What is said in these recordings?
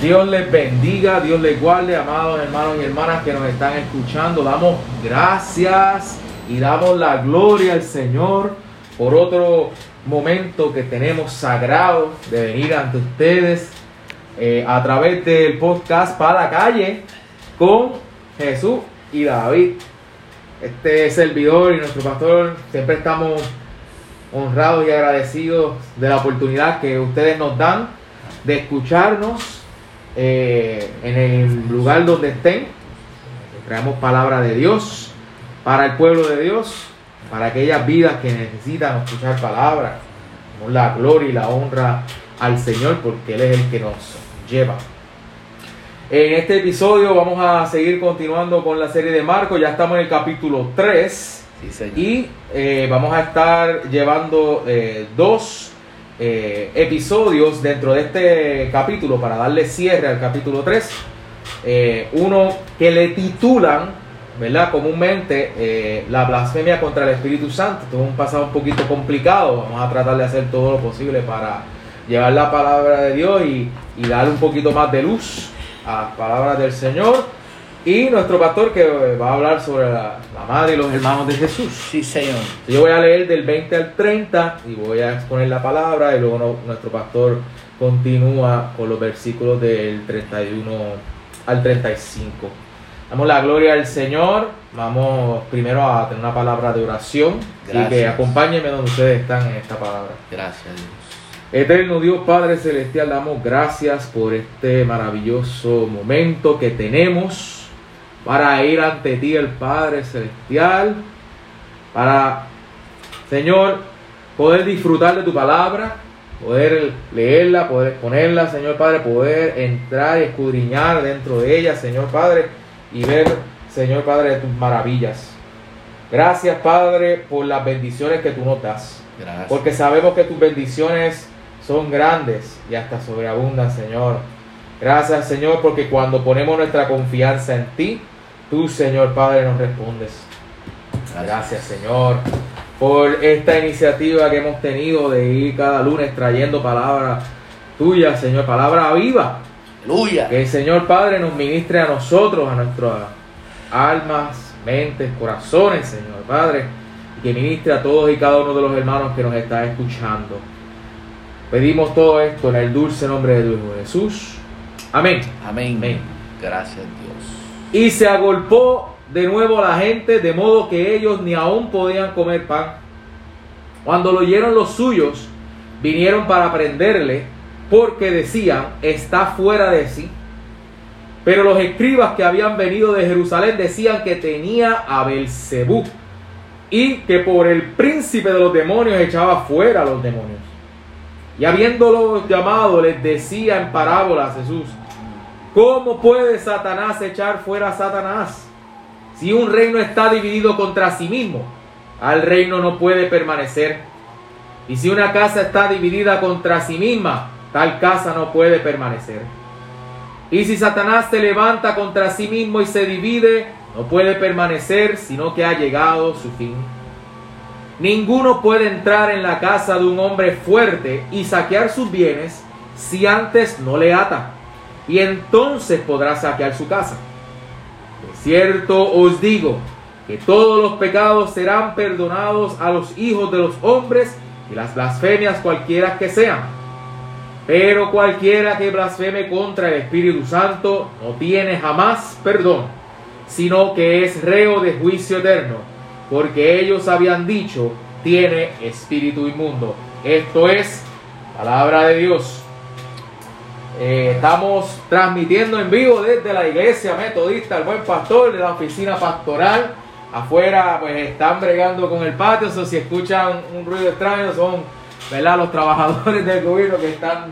Dios les bendiga, Dios les guarde, amados hermanos y hermanas que nos están escuchando. Damos gracias y damos la gloria al Señor por otro momento que tenemos sagrado de venir ante ustedes eh, a través del podcast para la calle con Jesús y David. Este servidor y nuestro pastor siempre estamos honrados y agradecidos de la oportunidad que ustedes nos dan de escucharnos eh, en el lugar donde estén. Traemos palabra de Dios para el pueblo de Dios, para aquellas vidas que necesitan escuchar palabra. La gloria y la honra al Señor porque Él es el que nos lleva. En este episodio vamos a seguir continuando con la serie de Marcos. Ya estamos en el capítulo 3. y eh, vamos a estar llevando eh, dos eh, episodios dentro de este capítulo para darle cierre al capítulo 3. Eh, uno que le titulan, ¿verdad? Comúnmente eh, la blasfemia contra el Espíritu Santo. Esto es un pasado un poquito complicado. Vamos a tratar de hacer todo lo posible para llevar la palabra de Dios y, y darle un poquito más de luz a las palabras del Señor. Y nuestro pastor que va a hablar sobre la, madre y los hermanos de Jesús. Sí, Señor. Yo voy a leer del 20 al 30 y voy a exponer la palabra y luego nuestro pastor continúa con los versículos del 31 al 35. Damos la gloria al Señor. Vamos primero a tener una palabra de oración. Gracias. Así que acompáñenme donde ustedes están en esta palabra. Gracias, Dios. Eterno Dios Padre Celestial, damos gracias por este maravilloso momento que tenemos para ir ante ti el Padre Celestial, para, Señor, poder disfrutar de tu palabra, poder leerla, poder ponerla, Señor Padre, poder entrar y escudriñar dentro de ella, Señor Padre, y ver, Señor Padre, tus maravillas. Gracias, Padre, por las bendiciones que tú nos das. Gracias. Porque sabemos que tus bendiciones son grandes y hasta sobreabundan, Señor. Gracias, Señor, porque cuando ponemos nuestra confianza en ti, tú, Señor Padre, nos respondes. Gracias, Señor, por esta iniciativa que hemos tenido de ir cada lunes trayendo palabra tuya, Señor, palabra viva. Aleluya. Que el Señor Padre nos ministre a nosotros, a nuestras almas, mentes, corazones, Señor Padre, y que ministre a todos y cada uno de los hermanos que nos están escuchando. Pedimos todo esto en el dulce nombre de Dios Jesús. Amén. Amén. Amén. Gracias Dios. Y se agolpó de nuevo la gente, de modo que ellos ni aún podían comer pan. Cuando lo oyeron los suyos, vinieron para prenderle, porque decían, está fuera de sí. Pero los escribas que habían venido de Jerusalén decían que tenía a Belcebú y que por el príncipe de los demonios echaba fuera a los demonios. Y habiéndolo llamado, les decía en parábolas Jesús, ¿Cómo puede Satanás echar fuera a Satanás? Si un reino está dividido contra sí mismo, al reino no puede permanecer. Y si una casa está dividida contra sí misma, tal casa no puede permanecer. Y si Satanás se levanta contra sí mismo y se divide, no puede permanecer, sino que ha llegado su fin. Ninguno puede entrar en la casa de un hombre fuerte y saquear sus bienes si antes no le ata y entonces podrá saquear su casa. De cierto os digo que todos los pecados serán perdonados a los hijos de los hombres y las blasfemias cualquiera que sean. Pero cualquiera que blasfeme contra el Espíritu Santo no tiene jamás perdón, sino que es reo de juicio eterno, porque ellos habían dicho, tiene espíritu inmundo. Esto es palabra de Dios. Eh, estamos transmitiendo en vivo desde la iglesia metodista El Buen Pastor, de la oficina pastoral. Afuera pues están bregando con el patio, si escuchan un ruido extraño son ¿verdad? los trabajadores del gobierno que están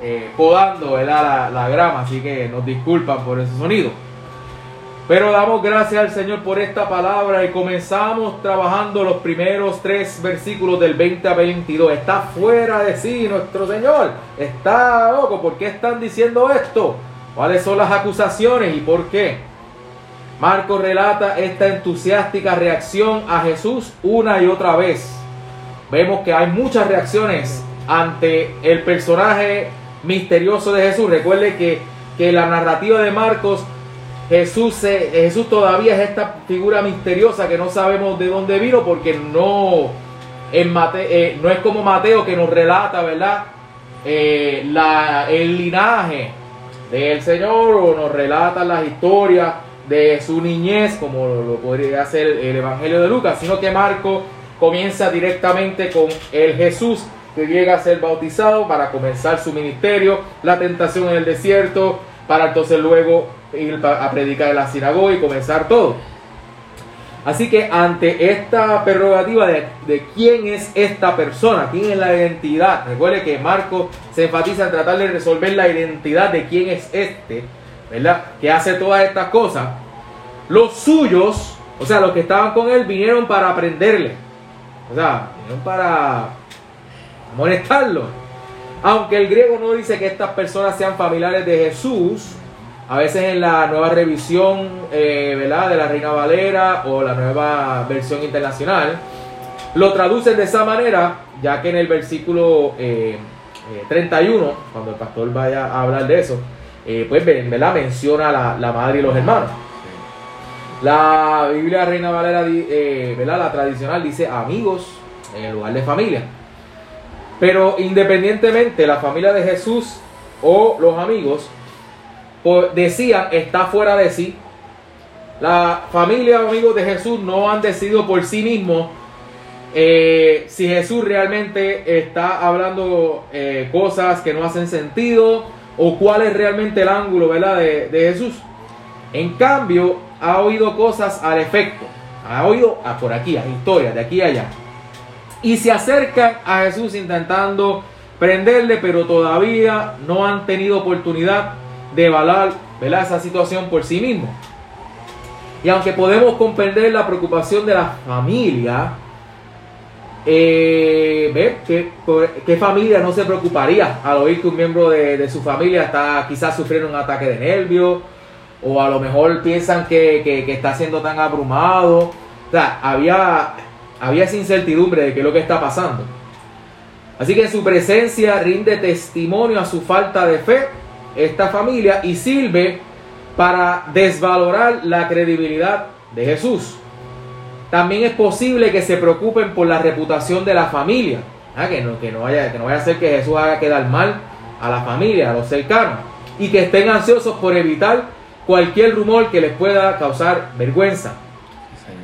eh, podando ¿verdad? La, la grama, así que nos disculpan por ese sonido. Pero damos gracias al Señor por esta palabra y comenzamos trabajando los primeros tres versículos del 20 a 22. Está fuera de sí nuestro Señor. Está loco. ¿Por qué están diciendo esto? ¿Cuáles son las acusaciones y por qué? Marcos relata esta entusiástica reacción a Jesús una y otra vez. Vemos que hay muchas reacciones ante el personaje misterioso de Jesús. Recuerde que que la narrativa de Marcos, Jesús, se- Jesús todavía es esta figura misteriosa que no sabemos de dónde vino porque no, en Mate- eh, no es como Mateo que nos relata, ¿verdad? Eh, la, el linaje del Señor o nos relata las historias de su niñez, como lo, lo podría hacer el Evangelio de Lucas, sino que Marco comienza directamente con el Jesús que llega a ser bautizado para comenzar su ministerio, la tentación en el desierto, para entonces luego ir a predicar en la sinagoga y comenzar todo. Así que ante esta prerrogativa de quién es esta persona, quién es la identidad, recuerde que Marco se enfatiza en tratar de resolver la identidad de quién es este, ¿verdad? Que hace todas estas cosas. Los suyos, o sea, los que estaban con él, vinieron para aprenderle. O sea, vinieron para molestarlo. Aunque el griego no dice que estas personas sean familiares de Jesús, a veces en la nueva revisión eh, ¿verdad? de la Reina Valera o la nueva versión internacional, lo traducen de esa manera, ya que en el versículo eh, eh, 31, cuando el pastor vaya a hablar de eso, eh, pues ¿verdad? menciona la, la madre y los hermanos. La Biblia Reina Valera, eh, ¿verdad? la tradicional, dice amigos en lugar de familia. Pero independientemente, la familia de Jesús o los amigos decían está fuera de sí. La familia amigos de Jesús no han decidido por sí mismos eh, si Jesús realmente está hablando eh, cosas que no hacen sentido o cuál es realmente el ángulo ¿verdad? De, Jesús. En cambio, ha oído cosas al efecto. Ha oído a por aquí, a historias de aquí a allá. Y se acercan a Jesús intentando prenderle, pero todavía no han tenido oportunidad de evaluar esa situación por sí mismos. Y aunque podemos comprender la preocupación de la familia, eh, ¿ve? ¿Qué, qué familia no se preocuparía al oír que un miembro de, su familia está quizás sufriendo un ataque de nervios? O a lo mejor piensan que, que- que está siendo tan abrumado. O sea, había, había esa incertidumbre de qué es lo que está pasando. Así que en su presencia rinde testimonio a su falta de fe esta familia y sirve para desvalorar la credibilidad de Jesús. También es posible que se preocupen por la reputación de la familia, ¿ah? que, no, que, no vaya, que no vaya a ser que Jesús haga quedar mal a la familia, a los cercanos, y que estén ansiosos por evitar cualquier rumor que les pueda causar vergüenza.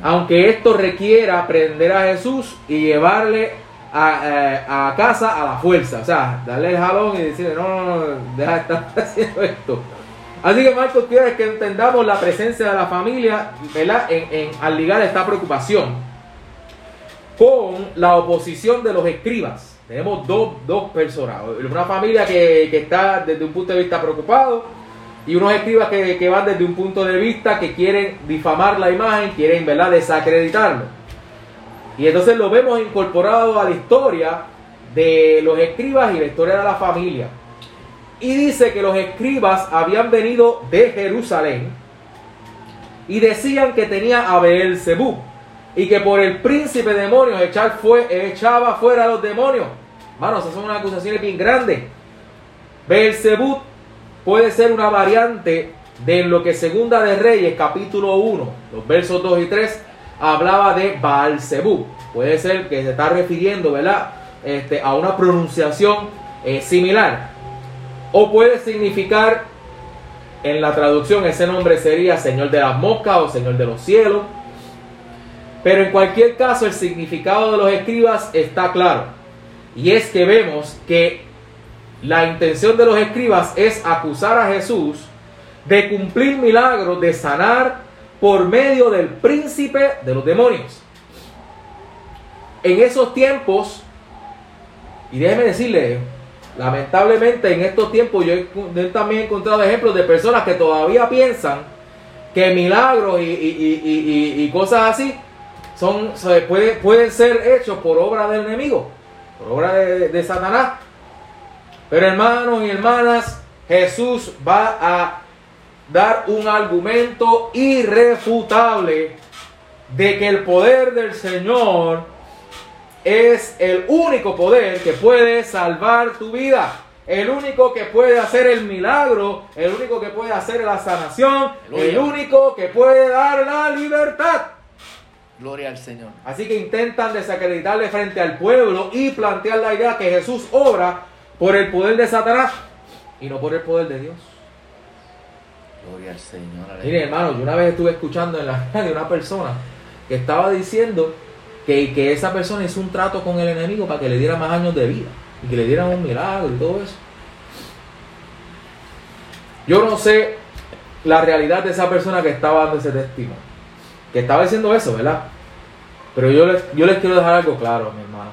Aunque esto requiera prender a Jesús y llevarle a, eh, a casa a la fuerza. O sea, darle el jalón y decirle, no, no, no, deja de estar haciendo esto. Así que Marcos quiere que entendamos la presencia de la familia, ¿verdad? En, en- al ligar esta preocupación con la oposición de los escribas. Tenemos dos, dos personas. Una familia que, que está desde un punto de vista preocupado y unos escribas que, que van desde un punto de vista que quieren difamar la imagen, quieren ¿verdad? desacreditarlo. Y entonces lo vemos incorporado a la historia de los escribas y la historia de la familia. Y dice que los escribas habían venido de Jerusalén y decían que tenía a Beelzebú y que por el príncipe de demonios fue, echaba fuera a los demonios. Manos, esas son unas acusaciones bien grandes. Beelzebú puede ser una variante de lo que Segunda de Reyes, capítulo 1, los versos 2 y 3, hablaba de Baalzebú. Puede ser que se está refiriendo, ¿verdad? Este, a una pronunciación eh, similar. O puede significar, en la traducción, ese nombre sería Señor de las Moscas o Señor de los Cielos. Pero en cualquier caso, el significado de los escribas está claro. Y es que vemos que la intención de los escribas es acusar a Jesús de cumplir milagros, de sanar por medio del príncipe de los demonios. En esos tiempos, y déjeme decirle, lamentablemente en estos tiempos yo, yo también he encontrado ejemplos de personas que todavía piensan que milagros y, cosas así son, pueden ser hechos por obra del enemigo, por obra de Satanás. Pero hermanos y hermanas, Jesús va a dar un argumento irrefutable de que el poder del Señor es el único poder que puede salvar tu vida. el único que puede hacer el milagro, el único que puede hacer la sanación, el único que puede dar la libertad. Gloria al Señor. Así que intentan desacreditarle frente al pueblo y plantear la idea que Jesús obra por el poder de Satanás y no por el poder de Dios. Gloria al Señor. Mire, hermano, yo una vez estuve escuchando en la radio una persona que estaba diciendo que, que esa persona hizo un trato con el enemigo para que le diera más años de vida y que le dieran un milagro y todo eso. Yo no sé la realidad de esa persona que estaba dando ese testimonio, que estaba diciendo eso, ¿verdad? Pero yo les, yo les quiero dejar algo claro, mi hermano.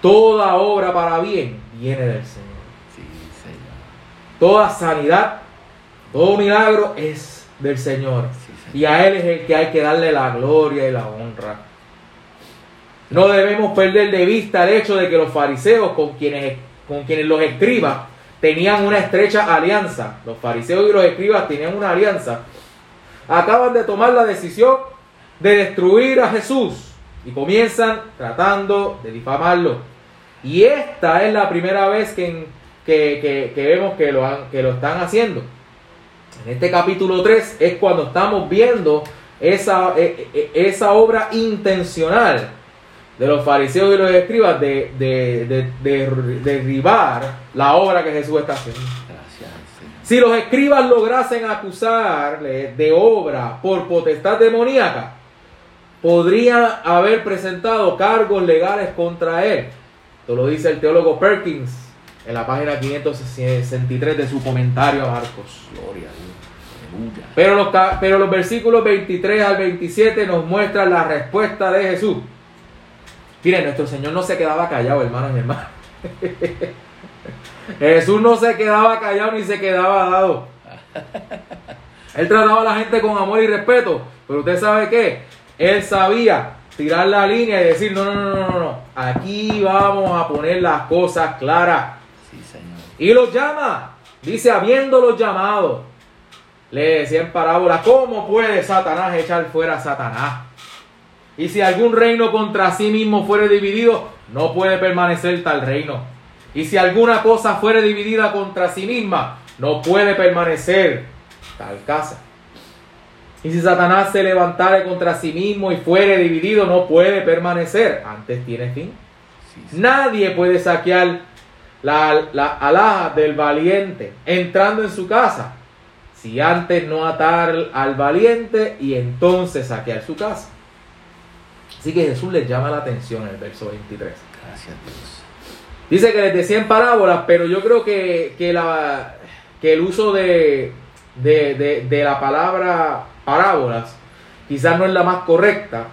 Toda obra para bien viene del Señor. Sí, Señor. Toda sanidad, todo milagro es del Señor. Sí, Señor. Y a Él es el que hay que darle la gloria y la honra. No debemos perder de vista el hecho de que los fariseos con quienes, con quienes los escribas tenían una estrecha alianza. Los fariseos y los escribas tenían una alianza. Acaban de tomar la decisión de destruir a Jesús y comienzan tratando de difamarlo. Y esta es la primera vez que, que, que- que vemos que lo, que lo están haciendo. En este capítulo 3 es cuando estamos viendo esa, e- e- esa obra intencional de los fariseos y los escribas de, de- de- de derribar la obra que Jesús está haciendo. Gracias. Si los escribas lograsen acusarle de obra por potestad demoníaca, podrían haber presentado cargos legales contra él. Esto lo dice el teólogo Perkins en la página 563 de su comentario a Marcos. Gloria a Dios. Pero los, ca- pero los versículos 23 al 27 nos muestran la respuesta de Jesús. Miren, nuestro Señor no se quedaba callado, hermanos y hermanas. Jesús no se quedaba callado ni se quedaba dado. Él trataba a la gente con amor y respeto. Pero usted sabe qué? Él sabía tirar la línea y decir, no, no, no, no, no, no. Aquí vamos a poner las cosas claras. Sí, Señor. Y los llama. Dice, habiéndolos llamado. Le decía en parábola, ¿cómo puede Satanás echar fuera a Satanás? Y si algún reino contra sí mismo fuere dividido, no puede permanecer tal reino. Y si alguna cosa fuere dividida contra sí misma, no puede permanecer tal casa. Y si Satanás se levantare contra sí mismo y fuere dividido, no puede permanecer. Antes tiene fin. Sí. Nadie puede saquear la, la alhaja del valiente entrando en su casa si antes no atar al valiente y entonces saquear su casa. Así que Jesús les llama la atención en el verso 23. Gracias Dios. Dice que les decía en parábolas, pero yo creo que, que, la, que el uso de, de, de- de la palabra parábolas quizás no es la más correcta,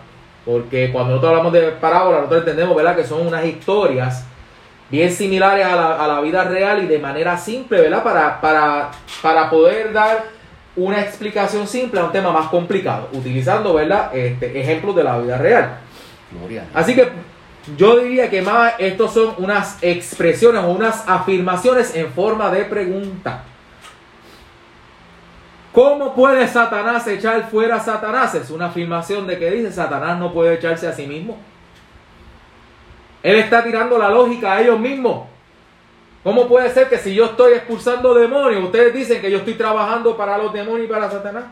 porque cuando nosotros hablamos de parábolas, nosotros entendemos ¿verdad? que son unas historias bien similares a la, a la vida real y de manera simple, ¿verdad? Para, para, para poder dar una explicación simple a un tema más complicado, utilizando ¿verdad? Este, ejemplos de la vida real. Gloria. Así que yo diría que más estos son unas expresiones o unas afirmaciones en forma de pregunta. ¿Cómo puede Satanás echar fuera a Satanás? Es una afirmación de que dice Satanás no puede echarse a sí mismo. Él está tirando la lógica a ellos mismos. ¿Cómo puede ser que si yo estoy expulsando demonios, ustedes dicen que yo estoy trabajando para los demonios y para Satanás?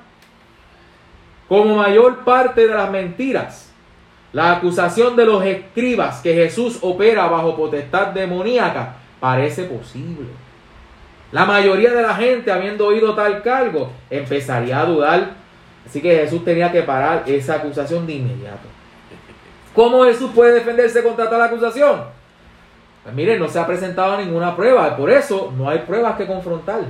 Como mayor parte de las mentiras, la acusación de los escribas que Jesús opera bajo potestad demoníaca parece posible. La mayoría de la gente, habiendo oído tal cargo, empezaría a dudar. Así que Jesús tenía que parar esa acusación de inmediato. ¿Cómo Jesús puede defenderse contra tal acusación? Pues miren, no se ha presentado ninguna prueba, por eso no hay pruebas que confrontar.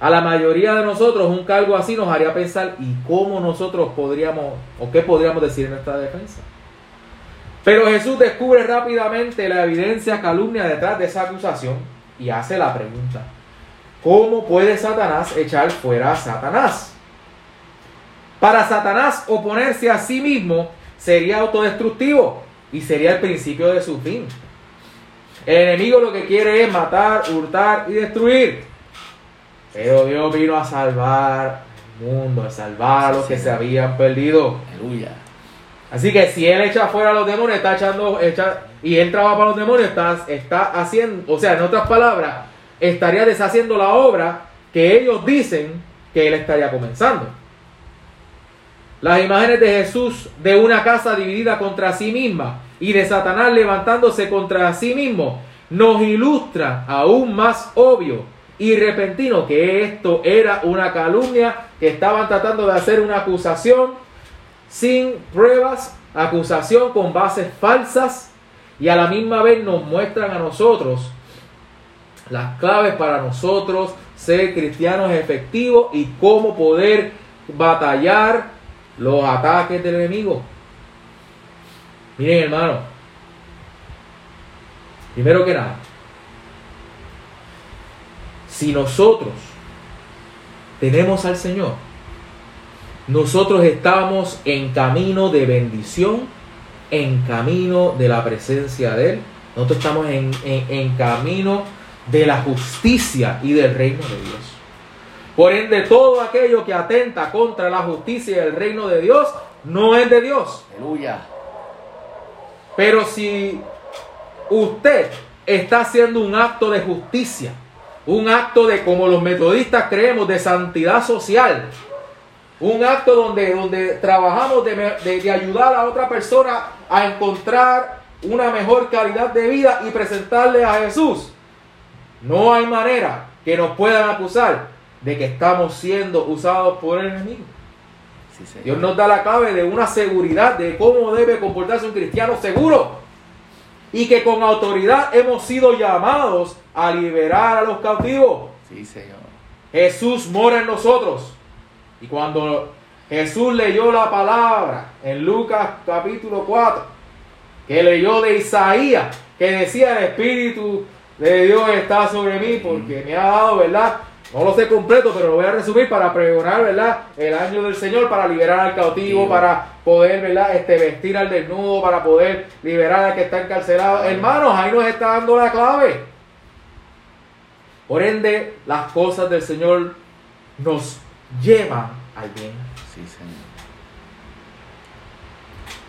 A la mayoría de nosotros un cargo así nos haría pensar y cómo nosotros podríamos o qué podríamos decir en nuestra defensa. Pero Jesús descubre rápidamente la evidencia calumnia detrás de esa acusación y hace la pregunta, ¿cómo puede Satanás echar fuera a Satanás? Para Satanás oponerse a sí mismo sería autodestructivo y sería el principio de su fin. El enemigo lo que quiere es matar, hurtar y destruir. Pero Dios vino a salvar al mundo, a salvar a los que se habían perdido. Aleluya. Así que si él echa fuera a los demonios, está echando, echa- y él trabaja para los demonios, está, está haciendo, o sea, en otras palabras, estaría deshaciendo la obra que ellos dicen que él estaría comenzando. Las imágenes de Jesús de una casa dividida contra sí misma y de Satanás levantándose contra sí mismo nos ilustra aún más obvio y repentino que esto era una calumnia, que estaban tratando de hacer una acusación sin pruebas, acusación con bases falsas y a la misma vez nos muestran a nosotros las claves para nosotros ser cristianos efectivos y cómo poder batallar los ataques del enemigo. Miren hermano, primero que nada, si nosotros tenemos al Señor, nosotros estamos en camino de bendición, en camino de la presencia de Él. Nosotros estamos en, en camino de la justicia y del reino de Dios. Por ende, todo aquello que atenta contra la justicia y el reino de Dios no es de Dios. Aleluya. Pero si usted está haciendo un acto de justicia, un acto de, como los metodistas creemos, de santidad social. Un acto donde, donde trabajamos de, de, ayudar a otra persona a encontrar una mejor calidad de vida y presentarle a Jesús. No hay manera que nos puedan acusar de que estamos siendo usados por el enemigo. Dios nos da la clave de una seguridad de cómo debe comportarse un cristiano seguro y que con autoridad hemos sido llamados a liberar a los cautivos. Sí, Señor. Jesús mora en nosotros. Y cuando Jesús leyó la palabra en Lucas capítulo 4, que leyó de Isaías, que decía el Espíritu de Dios está sobre mí porque me ha dado, ¿verdad? No lo sé completo, pero lo voy a resumir para pregonar, ¿verdad? El año del Señor para liberar al cautivo, para poder, ¿verdad? Este, vestir al desnudo, para poder liberar al que está encarcelado. Hermanos, ahí nos está dando la clave. Por ende, las cosas del Señor nos llevan al bien. Sí, Señor.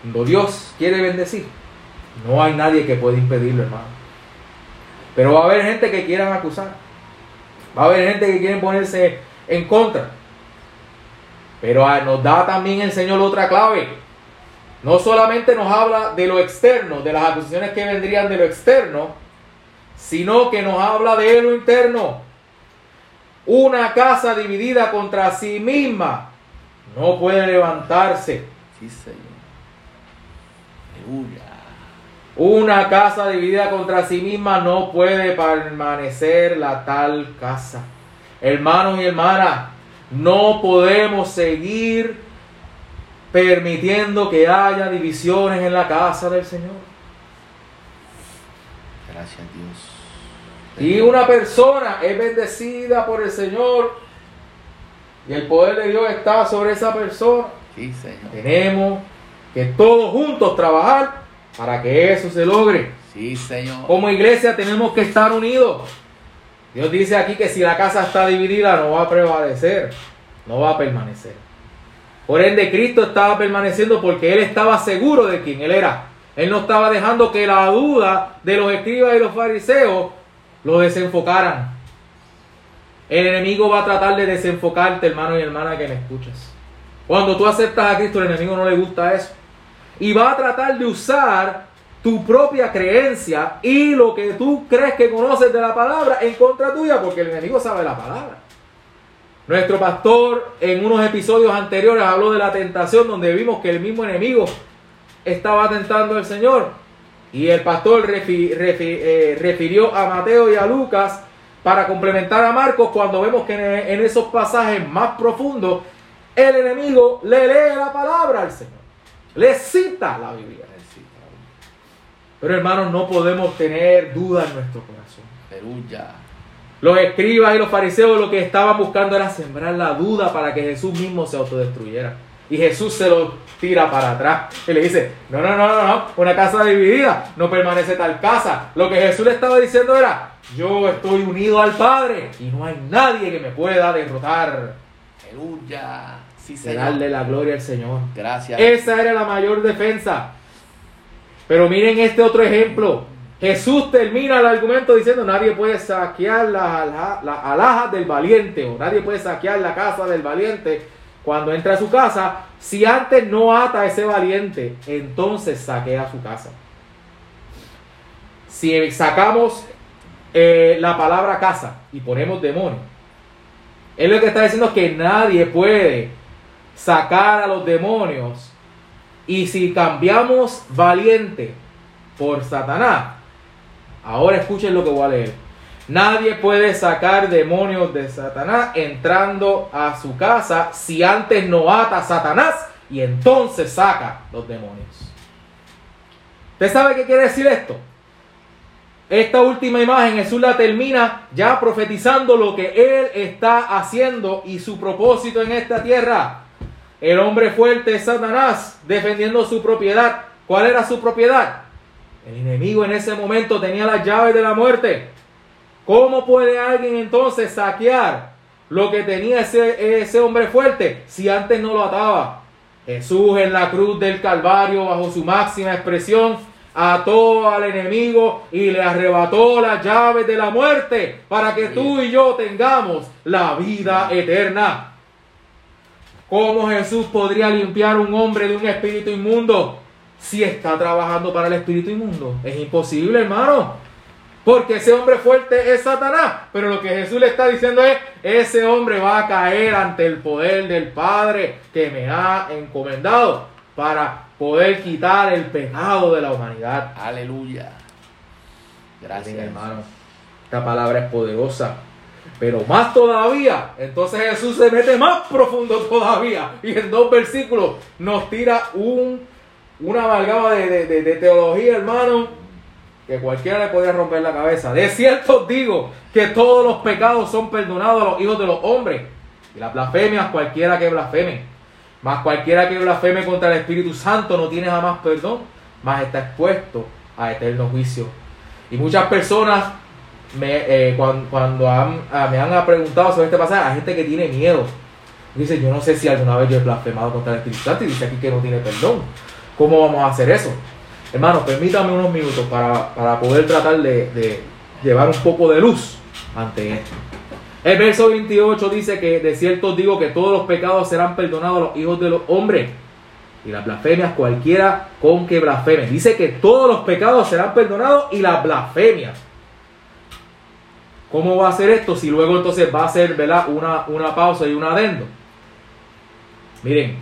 Cuando Dios quiere bendecir, no hay nadie que pueda impedirlo, hermano. Pero va a haber gente que quieran acusar. Va a haber gente que quiere ponerse en contra. Pero ah, nos da también el Señor otra clave. No solamente nos habla de lo externo, de las acusaciones que vendrían de lo externo, sino que nos habla de lo interno. Una casa dividida contra sí misma no puede levantarse. Sí, Señor. Una casa dividida contra sí misma no puede permanecer la tal casa. Hermanos y hermanas, no podemos seguir permitiendo que haya divisiones en la casa del Señor. Gracias Dios. Y una persona es bendecida por el Señor y el poder de Dios está sobre esa persona. Sí, Señor. Tenemos que todos juntos trabajar para que eso se logre. Sí, Señor. Como iglesia tenemos que estar unidos. Dios dice aquí que si la casa está dividida no va a prevalecer, no va a permanecer. Por ende, Cristo estaba permaneciendo porque Él estaba seguro de quién Él era. Él no estaba dejando que la duda de los escribas y los fariseos lo desenfocaran. El enemigo va a tratar de desenfocarte, hermano y hermana que me escuchas. Cuando tú aceptas a Cristo, el enemigo no le gusta eso y va a tratar de usar tu propia creencia y lo que tú crees que conoces de la palabra en contra tuya, porque el enemigo sabe la palabra. Nuestro pastor en unos episodios anteriores habló de la tentación donde vimos que el mismo enemigo estaba tentando al Señor. Y el pastor eh, refirió a Mateo y a Lucas para complementar a Marcos cuando vemos que en esos pasajes más profundos el enemigo le lee la palabra al Señor. Le cita la Biblia. Pero hermanos, no podemos tener duda en nuestro corazón. Aleluya. Los escribas y los fariseos lo que estaban buscando era sembrar la duda para que Jesús mismo se autodestruyera. Y Jesús se lo tira para atrás y le dice, no, no, no, no, no, una casa dividida, no permanece tal casa. Lo que Jesús le estaba diciendo era, yo estoy unido al Padre y no hay nadie que me pueda derrotar. Aleluya. Sí, darle la gloria al Señor. Gracias. Esa era la mayor defensa. Pero miren este otro ejemplo. Jesús termina el argumento diciendo nadie puede saquear las la, alhajas del valiente o nadie puede saquear la casa del valiente cuando entra a su casa. Si antes no ata a ese valiente, entonces saquea su casa. Si sacamos eh, la palabra casa y ponemos demonio, él lo que está diciendo es que nadie puede sacar a los demonios. Y si cambiamos valiente por Satanás, ahora escuchen lo que voy a leer. Nadie puede sacar demonios de Satanás entrando a su casa si antes no ata a Satanás y entonces saca los demonios. ¿Usted sabe qué quiere decir esto? Esta última imagen Jesús la termina ya profetizando lo que Él está haciendo y su propósito en esta tierra. El hombre fuerte es Satanás defendiendo su propiedad. ¿Cuál era su propiedad? El enemigo en ese momento tenía las llaves de la muerte. ¿Cómo puede alguien entonces saquear lo que tenía ese, ese hombre fuerte si antes no lo ataba? Jesús en la cruz del Calvario, bajo su máxima expresión, ató al enemigo y le arrebató las llaves de la muerte para que tú y yo tengamos la vida eterna. ¿Cómo Jesús podría limpiar un hombre de un espíritu inmundo si está trabajando para el espíritu inmundo? Es imposible, hermano. Porque ese hombre fuerte es Satanás. Pero lo que Jesús le está diciendo es, ese hombre va a caer ante el poder del Padre que me ha encomendado para poder quitar el pecado de la humanidad. Aleluya. Gracias, hermano. Esta palabra es poderosa. Pero más todavía, entonces Jesús se mete más profundo todavía. Y en dos versículos nos tira un, una amalgama de, de teología, hermano, que cualquiera le podría romper la cabeza. De cierto digo que todos los pecados son perdonados a los hijos de los hombres. Y las blasfemias cualquiera que blasfeme. Mas cualquiera que blasfeme contra el Espíritu Santo no tiene jamás perdón, mas está expuesto a eterno juicio. Y muchas personas me, eh, cuando, ah, me han preguntado sobre este pasaje, hay gente que tiene miedo. Dice, yo no sé si alguna vez yo he blasfemado contra el Espíritu y dice aquí que no tiene perdón. ¿Cómo vamos a hacer eso? Hermanos, permítame unos minutos para, poder tratar de, llevar un poco de luz ante esto. El verso 28 dice que de cierto digo que todos los pecados serán perdonados a los hijos de los hombres. Y las blasfemias cualquiera con que blasfeme. Dice que todos los pecados serán perdonados y las blasfemias. ¿Cómo va a ser esto? Si luego entonces va a ser Una, una pausa y un adendo. Miren,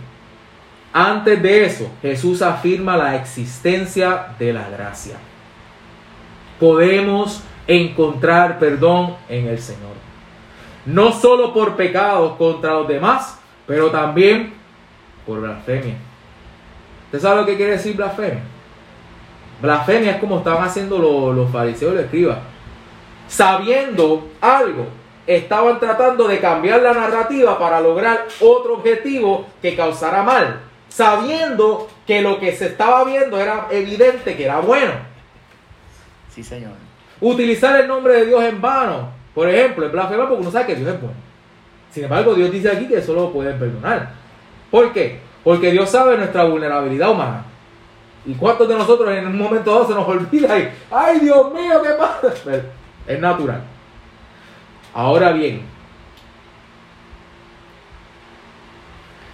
antes de eso, Jesús afirma la existencia de la gracia. Podemos encontrar perdón en el Señor no solo por pecados contra los demás, pero también por blasfemia. ¿Usted sabe lo que quiere decir blasfemia? Blasfemia es como estaban haciendo los, fariseos y los escribas. Sabiendo algo, estaban tratando de cambiar la narrativa para lograr otro objetivo que causara mal. Sabiendo que lo que se estaba viendo era evidente que era bueno. Sí, Señor. Utilizar el nombre de Dios en vano por ejemplo, el blasfema porque uno sabe que Dios es bueno. Sin embargo, Dios dice aquí que eso lo pueden perdonar. ¿Por qué? Porque Dios sabe nuestra vulnerabilidad humana. ¿Y cuántos de nosotros en un momento dado se nos olvida y, ay Dios mío, qué pasa? Es natural. Ahora bien,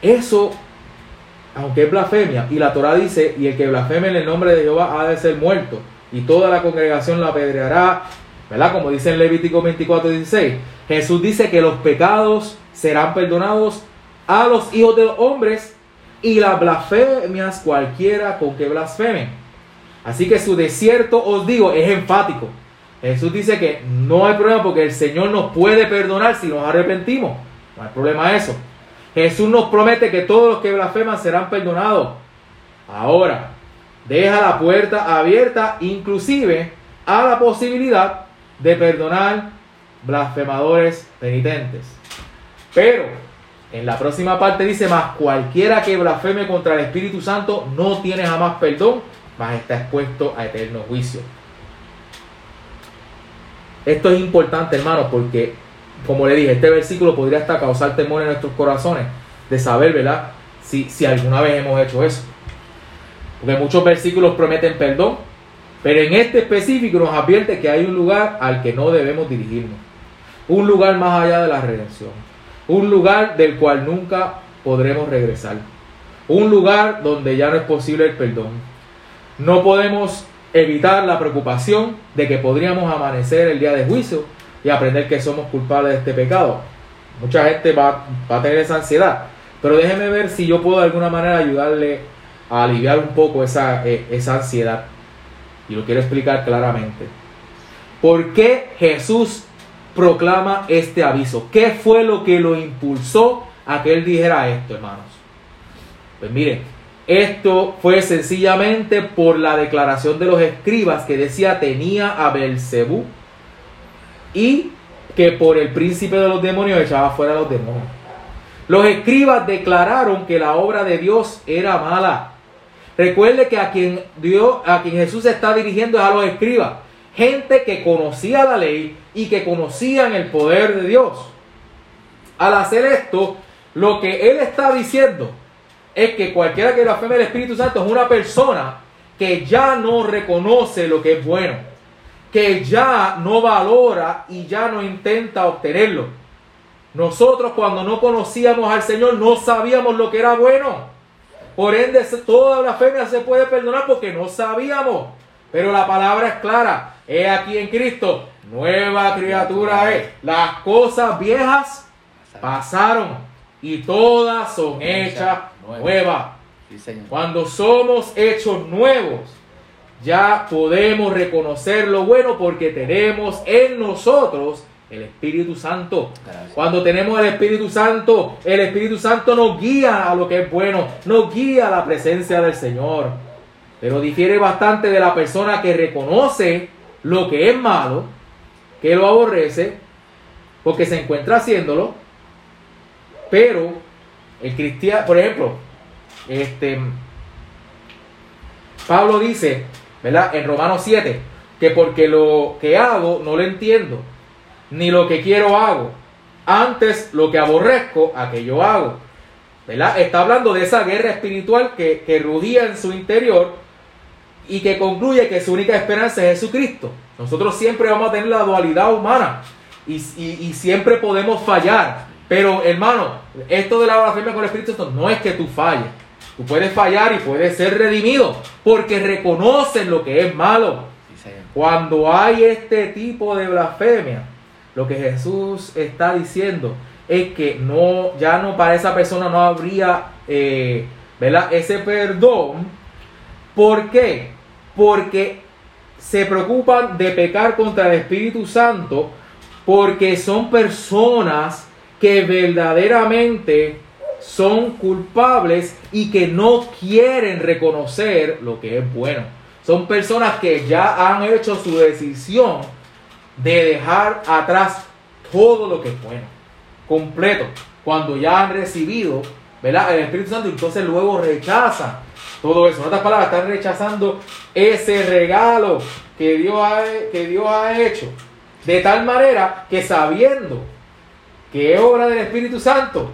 eso, aunque es blasfemia, y la Torah dice, y el que blasfeme en el nombre de Jehová ha de ser muerto, y toda la congregación lo apedreará ¿verdad? Como dice en Levítico 24, 16, Jesús dice que los pecados serán perdonados a los hijos de los hombres y las blasfemias cualquiera con que blasfemen. Así que su desierto, os digo, es enfático. Jesús dice que no hay problema porque el Señor nos puede perdonar si nos arrepentimos. No hay problema eso. Jesús nos promete que todos los que blasfeman serán perdonados. Ahora, deja la puerta abierta inclusive a la posibilidad de perdonar blasfemadores penitentes. Pero en la próxima parte dice, más cualquiera que blasfeme contra el Espíritu Santo no tiene jamás perdón, más está expuesto a eterno juicio. Esto es importante, hermano, porque, como le dije, este versículo podría hasta causar temor en nuestros corazones de saber, ¿verdad? Si, si alguna vez hemos hecho eso. Porque muchos versículos prometen perdón, pero en este específico nos advierte que hay un lugar al que no debemos dirigirnos. Un lugar más allá de la redención. Un lugar del cual nunca podremos regresar. Un lugar donde ya no es posible el perdón. No podemos evitar la preocupación de que podríamos amanecer el día de juicio y aprender que somos culpables de este pecado. Mucha gente va, a tener esa ansiedad. Pero déjeme ver si yo puedo de alguna manera ayudarle a aliviar un poco esa, eh, esa ansiedad. Y lo quiero explicar claramente. ¿Por qué Jesús proclama este aviso? ¿Qué fue lo que lo impulsó a que él dijera esto, hermanos? Pues miren, esto fue sencillamente por la declaración de los escribas que decía tenía a Belcebú y que por el príncipe de los demonios echaba fuera a los demonios. Los escribas declararon que la obra de Dios era mala. Recuerde que a quien Dios, a quien Jesús se está dirigiendo es a los escribas, gente que conocía la ley y que conocían el poder de Dios. Al hacer esto, lo que él está diciendo es que cualquiera que blasfeme el Espíritu Santo es una persona que ya no reconoce lo que es bueno, que ya no valora y ya no intenta obtenerlo. Nosotros cuando no conocíamos al Señor no sabíamos lo que era bueno. Por ende, toda blasfemia se puede perdonar porque no sabíamos. Pero la palabra es clara. He aquí en Cristo, nueva criatura es. Las cosas viejas pasaron y todas son hechas nuevas. Cuando somos hechos nuevos, ya podemos reconocer lo bueno porque tenemos en nosotros el Espíritu Santo. Cuando tenemos el Espíritu Santo, el Espíritu Santo nos guía a lo que es bueno, nos guía a la presencia del Señor. Pero difiere bastante de la persona que reconoce lo que es malo, que lo aborrece, porque se encuentra haciéndolo, pero el cristiano, por ejemplo, este Pablo dice, ¿verdad? En Romanos 7, que porque lo que hago no lo entiendo, ni lo que quiero hago. Antes lo que aborrezco, aquello hago. ¿Verdad? Está hablando de esa guerra espiritual que, que rugía en su interior y que concluye que su única esperanza es Jesucristo. Nosotros siempre vamos a tener la dualidad humana y, y siempre podemos fallar. Pero hermano, esto de la blasfemia con el Espíritu Santo no es que tú falles. Tú puedes fallar y puedes ser redimido porque reconoces lo que es malo. Cuando hay este tipo de blasfemia, lo que Jesús está diciendo es que no, ya no para esa persona no habría eh, ese perdón. ¿Por qué? Porque se preocupan de pecar contra el Espíritu Santo porque son personas que verdaderamente son culpables y que no quieren reconocer lo que es bueno. Son personas que ya han hecho su decisión de dejar atrás todo lo que es bueno, completo. Cuando ya han recibido ¿verdad? el Espíritu Santo, entonces luego rechazan todo eso. En otras palabras, están rechazando ese regalo que Dios ha, que Dios ha hecho. De tal manera que sabiendo que es obra del Espíritu Santo,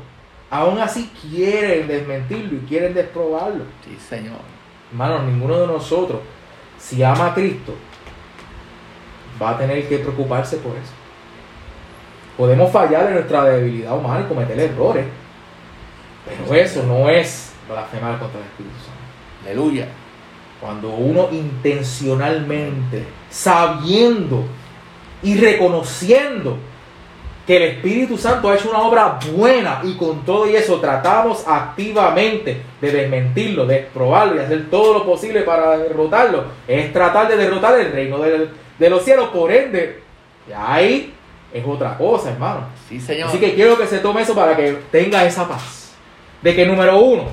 aún así quieren desmentirlo y quieren desprobarlo. Sí, Señor. Hermanos, ninguno de nosotros, si ama a Cristo, va a tener que preocuparse por eso. Podemos fallar en nuestra debilidad humana y cometer errores, pero eso no es blasfemar contra el Espíritu Santo. Aleluya. Cuando uno intencionalmente, sabiendo y reconociendo que el Espíritu Santo ha hecho una obra buena y con todo y eso tratamos activamente de desmentirlo, de probarlo y hacer todo lo posible para derrotarlo, es tratar de derrotar el reino de, los cielos, por ende, ahí es otra cosa, hermano. Sí, señor. Así que quiero que se tome eso para que tenga esa paz. De que número uno,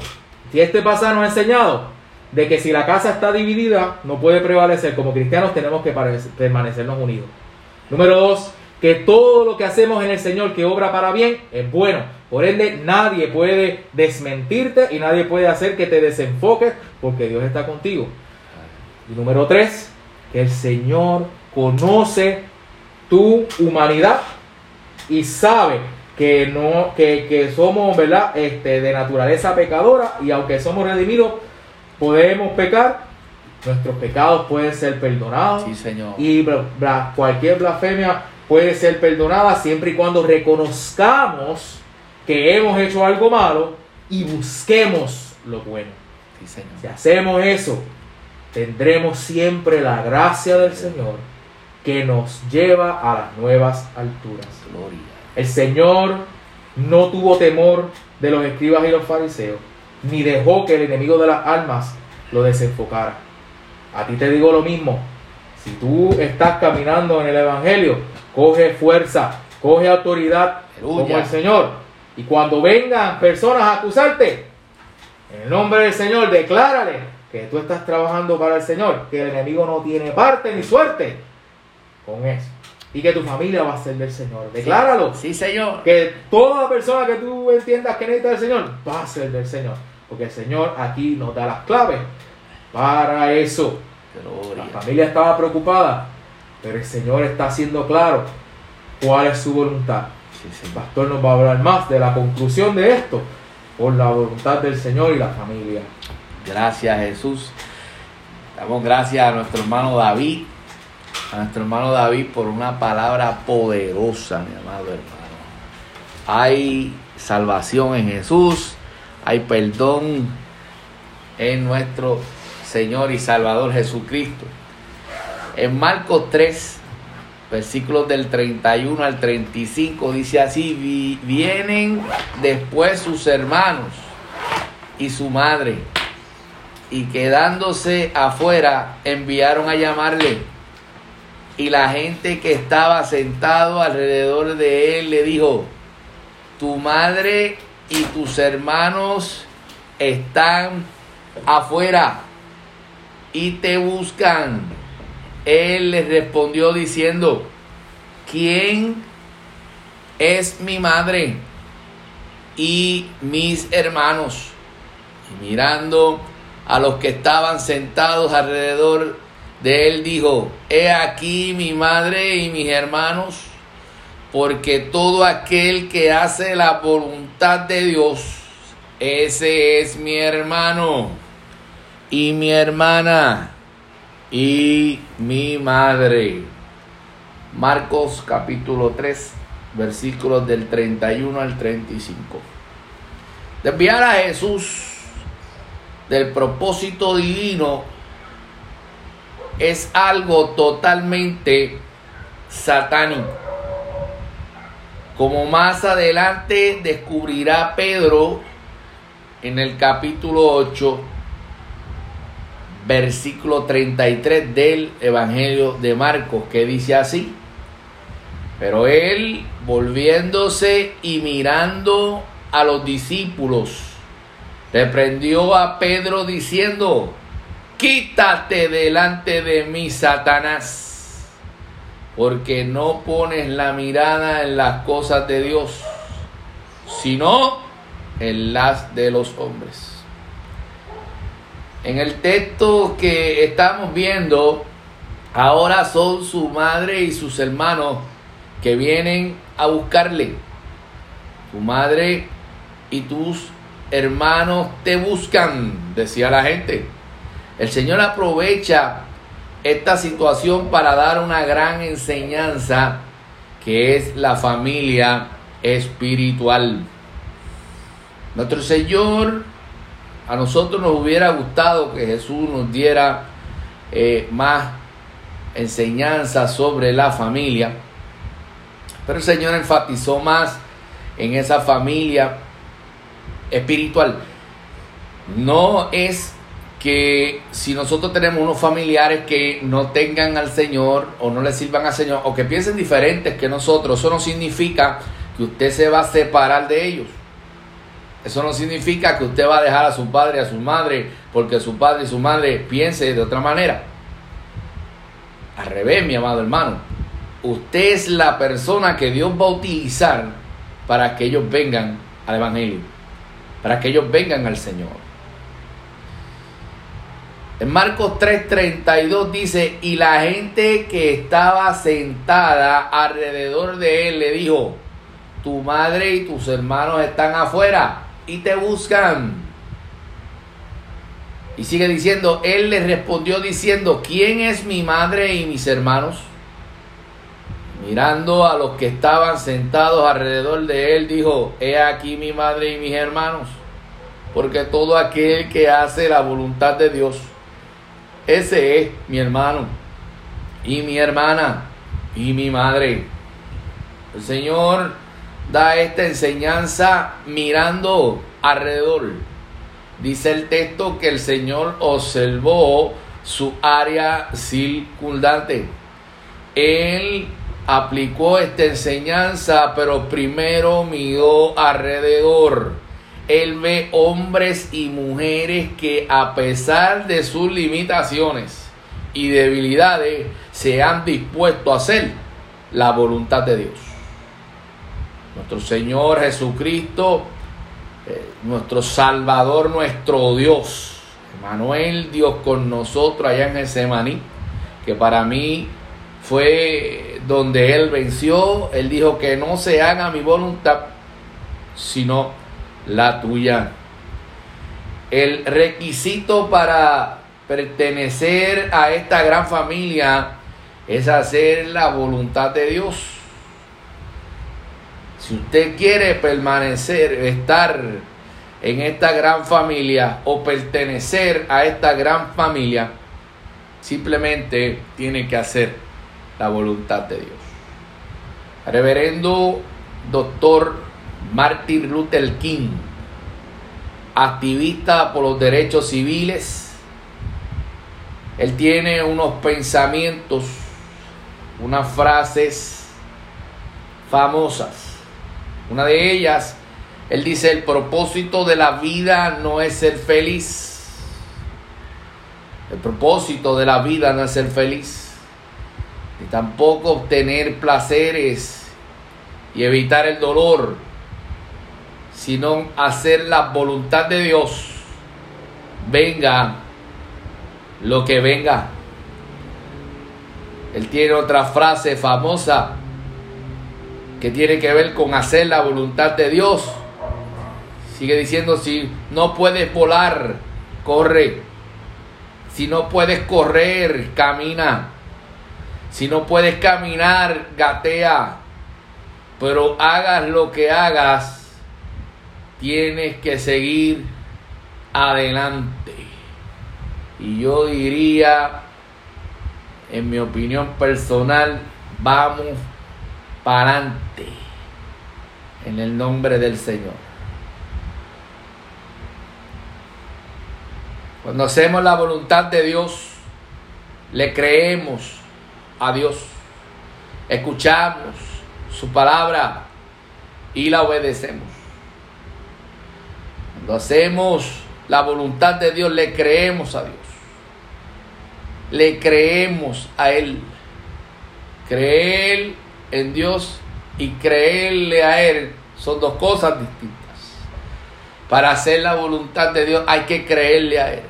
si este pasaje nos ha enseñado, de que si la casa está dividida, no puede prevalecer. Como cristianos tenemos que permanecernos unidos. Número dos, que todo lo que hacemos en el Señor que obra para bien es bueno. Por ende, nadie puede desmentirte y nadie puede hacer que te desenfoques porque Dios está contigo. Y número tres, que el Señor conoce tu humanidad y sabe que no que, somos verdad este, de naturaleza pecadora y aunque somos redimidos podemos pecar, nuestros pecados pueden ser perdonados. Sí, Señor. Y cualquier blasfemia puede ser perdonada siempre y cuando reconozcamos que hemos hecho algo malo y busquemos lo bueno. Sí, Señor. Si hacemos eso, tendremos siempre la gracia del Señor que nos lleva a las nuevas alturas. Gloria. El Señor no tuvo temor de los escribas y los fariseos, ni dejó que el enemigo de las almas lo desenfocara. A ti te digo lo mismo. Si tú estás caminando en el Evangelio, coge fuerza, coge autoridad como el Señor. Y cuando vengan personas a acusarte, en el nombre del Señor, declárale que tú estás trabajando para el Señor, que el enemigo no tiene parte ni suerte con eso. Y que tu familia va a ser del Señor. Decláralo. Sí, Señor. Que toda persona que tú entiendas que necesita del Señor va a ser del Señor. Porque el Señor aquí nos da las claves para eso. La familia estaba preocupada, pero el Señor está haciendo claro cuál es su voluntad. el pastor nos va a hablar más de la conclusión de esto por la voluntad del Señor y la familia. Gracias Jesús. Damos gracias a nuestro hermano David, a nuestro hermano David por una palabra poderosa, mi amado hermano. Hay salvación en Jesús, hay perdón en nuestro Señor y Salvador Jesucristo. En Marcos 3, versículos del 31 al 35, dice así, vienen después sus hermanos y su madre, y quedándose afuera, enviaron a llamarle. Y la gente que estaba sentado alrededor de él le dijo, tu madre y tus hermanos están afuera y te buscan. Él les respondió diciendo, ¿quién es mi madre y mis hermanos? Y mirando a los que estaban sentados alrededor de él, dijo, he aquí mi madre y mis hermanos, porque todo aquel que hace la voluntad de Dios, ese es mi hermano y mi hermana y mi madre. Marcos capítulo 3, versículos del 31 al 35. Desviar a Jesús del propósito divino es algo totalmente satánico. Como más adelante descubrirá Pedro en el capítulo 8, versículo 33 del Evangelio de Marcos, que dice así. Pero él, volviéndose y mirando a los discípulos, reprendió a Pedro diciendo, quítate delante de mí, Satanás, porque no pones la mirada en las cosas de Dios, sino en las de los hombres. En el texto que estamos viendo, ahora son su madre y sus hermanos que vienen a buscarle. Tu madre y tus hermanos te buscan, decía la gente. El Señor aprovecha esta situación para dar una gran enseñanza que es la familia espiritual. Nuestro Señor a nosotros nos hubiera gustado que Jesús nos diera eh, más enseñanza sobre la familia, pero el Señor enfatizó más en esa familia espiritual. No es que si nosotros tenemos unos familiares que no tengan al Señor o no le sirvan al Señor o que piensen diferentes que nosotros, eso no significa que usted se va a separar de ellos. Eso no significa que usted va a dejar a su padre y a su madre porque su padre y su madre piense de otra manera. Al revés, mi amado hermano. Usted es la persona que Dios va a utilizar para que ellos vengan al Evangelio, para que ellos vengan al Señor. En Marcos 3:32 dice, y la gente que estaba sentada alrededor de él le dijo, tu madre y tus hermanos están afuera y te buscan. Y sigue diciendo, él le respondió diciendo, ¿quién es mi madre y mis hermanos? Mirando a los que estaban sentados alrededor de él, dijo, he aquí mi madre y mis hermanos, porque todo aquel que hace la voluntad de Dios, ese es mi hermano y mi hermana y mi madre. El Señor da esta enseñanza mirando alrededor. Dice el texto que el Señor observó su área circundante. Él aplicó esta enseñanza, pero primero miró alrededor. Él ve hombres y mujeres que a pesar de sus limitaciones y debilidades se han dispuesto a hacer la voluntad de Dios. Nuestro Señor Jesucristo, eh, nuestro Salvador, nuestro Dios, Manuel, Dios con nosotros allá en Getsemaní, que para mí fue donde Él venció. Él dijo que no se haga mi voluntad, sino la tuya. El requisito para pertenecer a esta gran familia es hacer la voluntad de Dios. Si usted quiere permanecer, estar en esta gran familia o pertenecer a esta gran familia, simplemente tiene que hacer la voluntad de Dios. Reverendo doctor Martin Luther King, activista por los derechos civiles, él tiene unos pensamientos, unas frases famosas. Una de ellas, él dice, el propósito de la vida no es ser feliz. El propósito de la vida no es ser feliz. Ni tampoco obtener placeres y evitar el dolor, sino hacer la voluntad de Dios. Venga lo que venga. Él tiene otra frase famosa que tiene que ver con hacer la voluntad de Dios. Sigue diciendo, si no puedes volar, corre. Si no puedes correr, camina. Si no puedes caminar, gatea. Pero hagas lo que hagas, tienes que seguir adelante. Y yo diría, en mi opinión personal, vamos para en el nombre del Señor. Cuando hacemos la voluntad de Dios, le creemos a Dios, escuchamos su palabra y la obedecemos. Cuando hacemos la voluntad de Dios, le creemos a Dios. Le creemos a Él. Creer en Dios y creerle a Él son dos cosas distintas. Para hacer la voluntad de Dios hay que creerle a Él.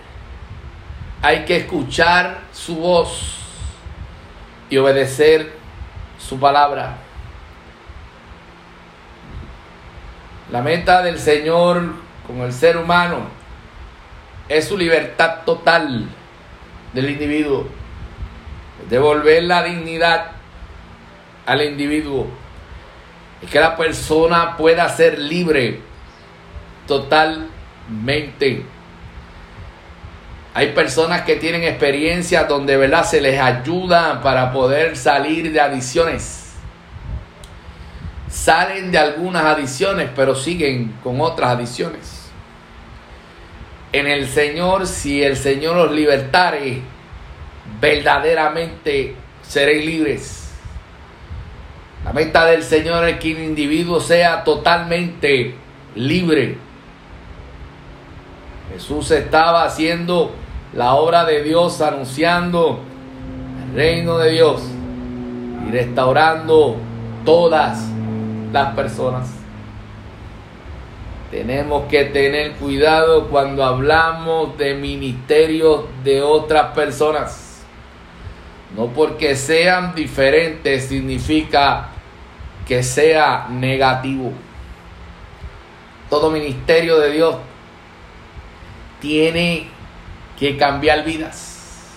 Hay que escuchar su voz y obedecer su palabra. La meta del Señor con el ser humano es su libertad total del individuo. Devolver la dignidad al individuo. Es que la persona pueda ser libre totalmente. Hay personas que tienen experiencias donde ¿verdad? se les ayuda para poder salir de adicciones. Salen de algunas adicciones, pero siguen con otras adicciones. En el Señor, si el Señor los libertare, verdaderamente seréis libres. La meta del Señor es que el individuo sea totalmente libre. Jesús estaba haciendo la obra de Dios, anunciando el reino de Dios y restaurando todas las personas. Tenemos que tener cuidado cuando hablamos de ministerios de otras personas. No porque sean diferentes significa que sea negativo. Todo ministerio de Dios tiene que cambiar vidas.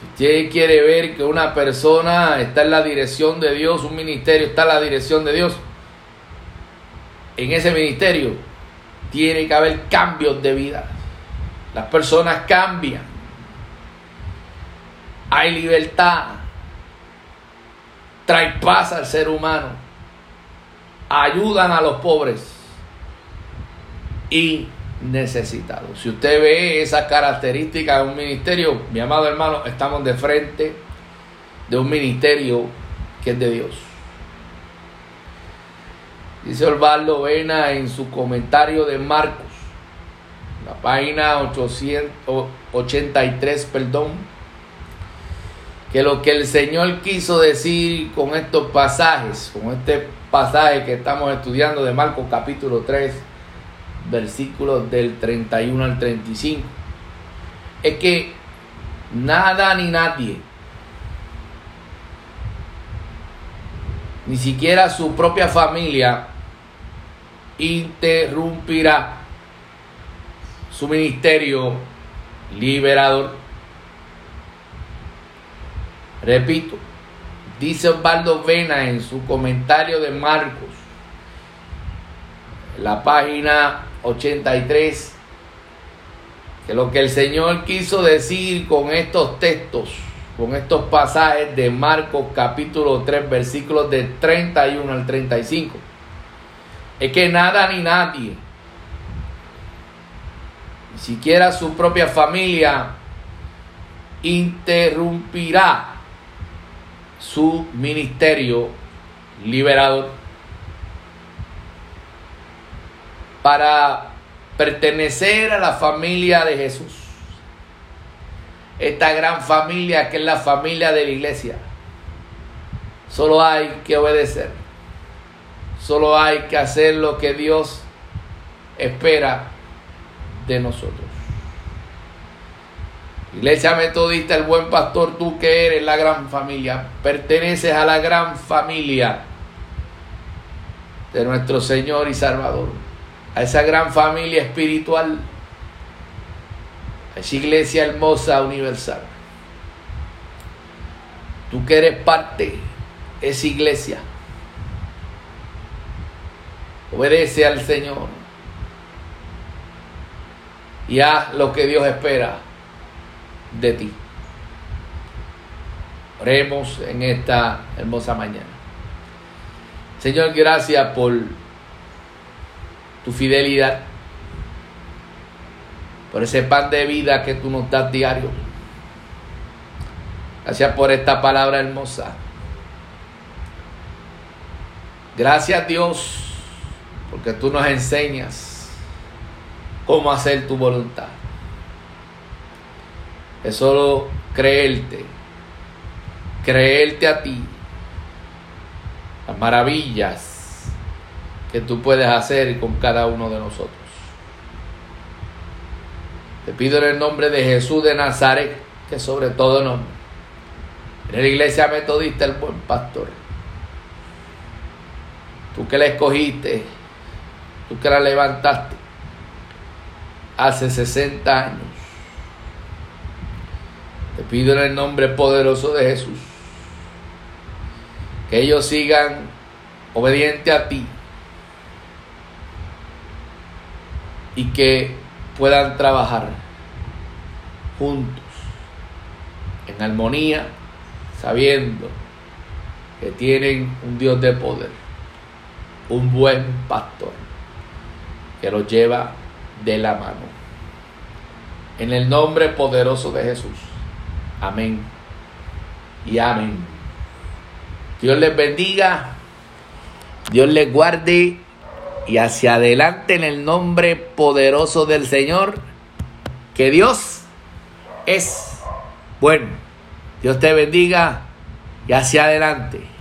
Si usted quiere ver que una persona está en la dirección de Dios, un ministerio está en la dirección de Dios, en ese ministerio tiene que haber cambios de vida. Las personas cambian. Hay libertad. Trae paz al ser humano. Ayudan a los pobres y necesitados. Si usted ve esas características de un ministerio, mi amado hermano, estamos de frente de un ministerio que es de Dios. Dice Osvaldo Vena en su comentario de Marcos, la página 883, perdón, que lo que el Señor quiso decir con estos pasajes, con este pasaje que estamos estudiando de Marcos capítulo 3, versículos del 31 al 35, es que nada ni nadie, ni siquiera su propia familia, interrumpirá su ministerio liberador. Repito, dice Osvaldo Vena en su comentario de Marcos, la página 83, que lo que el Señor quiso decir con estos textos, con estos pasajes de Marcos capítulo 3, versículos de 31 al 35, es que nada ni nadie, ni siquiera su propia familia, interrumpirá su ministerio liberador para pertenecer a la familia de Jesús. Esta gran familia que es la familia de la iglesia. Solo hay que obedecer. Solo hay que hacer lo que Dios espera de nosotros. Iglesia Metodista, el buen pastor, tú que eres la gran familia, perteneces a la gran familia de nuestro Señor y Salvador, a esa gran familia espiritual, a esa iglesia hermosa, universal. Tú que eres parte de esa iglesia, Obedece al Señor. Y haz lo que Dios espera de ti. Oremos en esta hermosa mañana. Señor, gracias por tu fidelidad, por ese pan de vida que tú nos das diario. Gracias por esta palabra hermosa. Gracias Dios porque tú nos enseñas cómo hacer tu voluntad. Es solo creerte, creerte a ti, las maravillas que tú puedes hacer con cada uno de nosotros. Te pido en el nombre de Jesús de Nazaret, que sobre todo nombre, en la iglesia metodista el buen pastor, tú que le escogiste, tú que la levantaste hace 60 años. Te pido en el nombre poderoso de Jesús que ellos sigan obedientes a ti y que puedan trabajar juntos en armonía, sabiendo que tienen un Dios de poder, un buen pastor que los lleva de la mano. En el nombre poderoso de Jesús. Amén. Y amén. Dios les bendiga. Dios les guarde. Y hacia adelante en el nombre poderoso del Señor. Que Dios es bueno. Dios te bendiga. Y hacia adelante.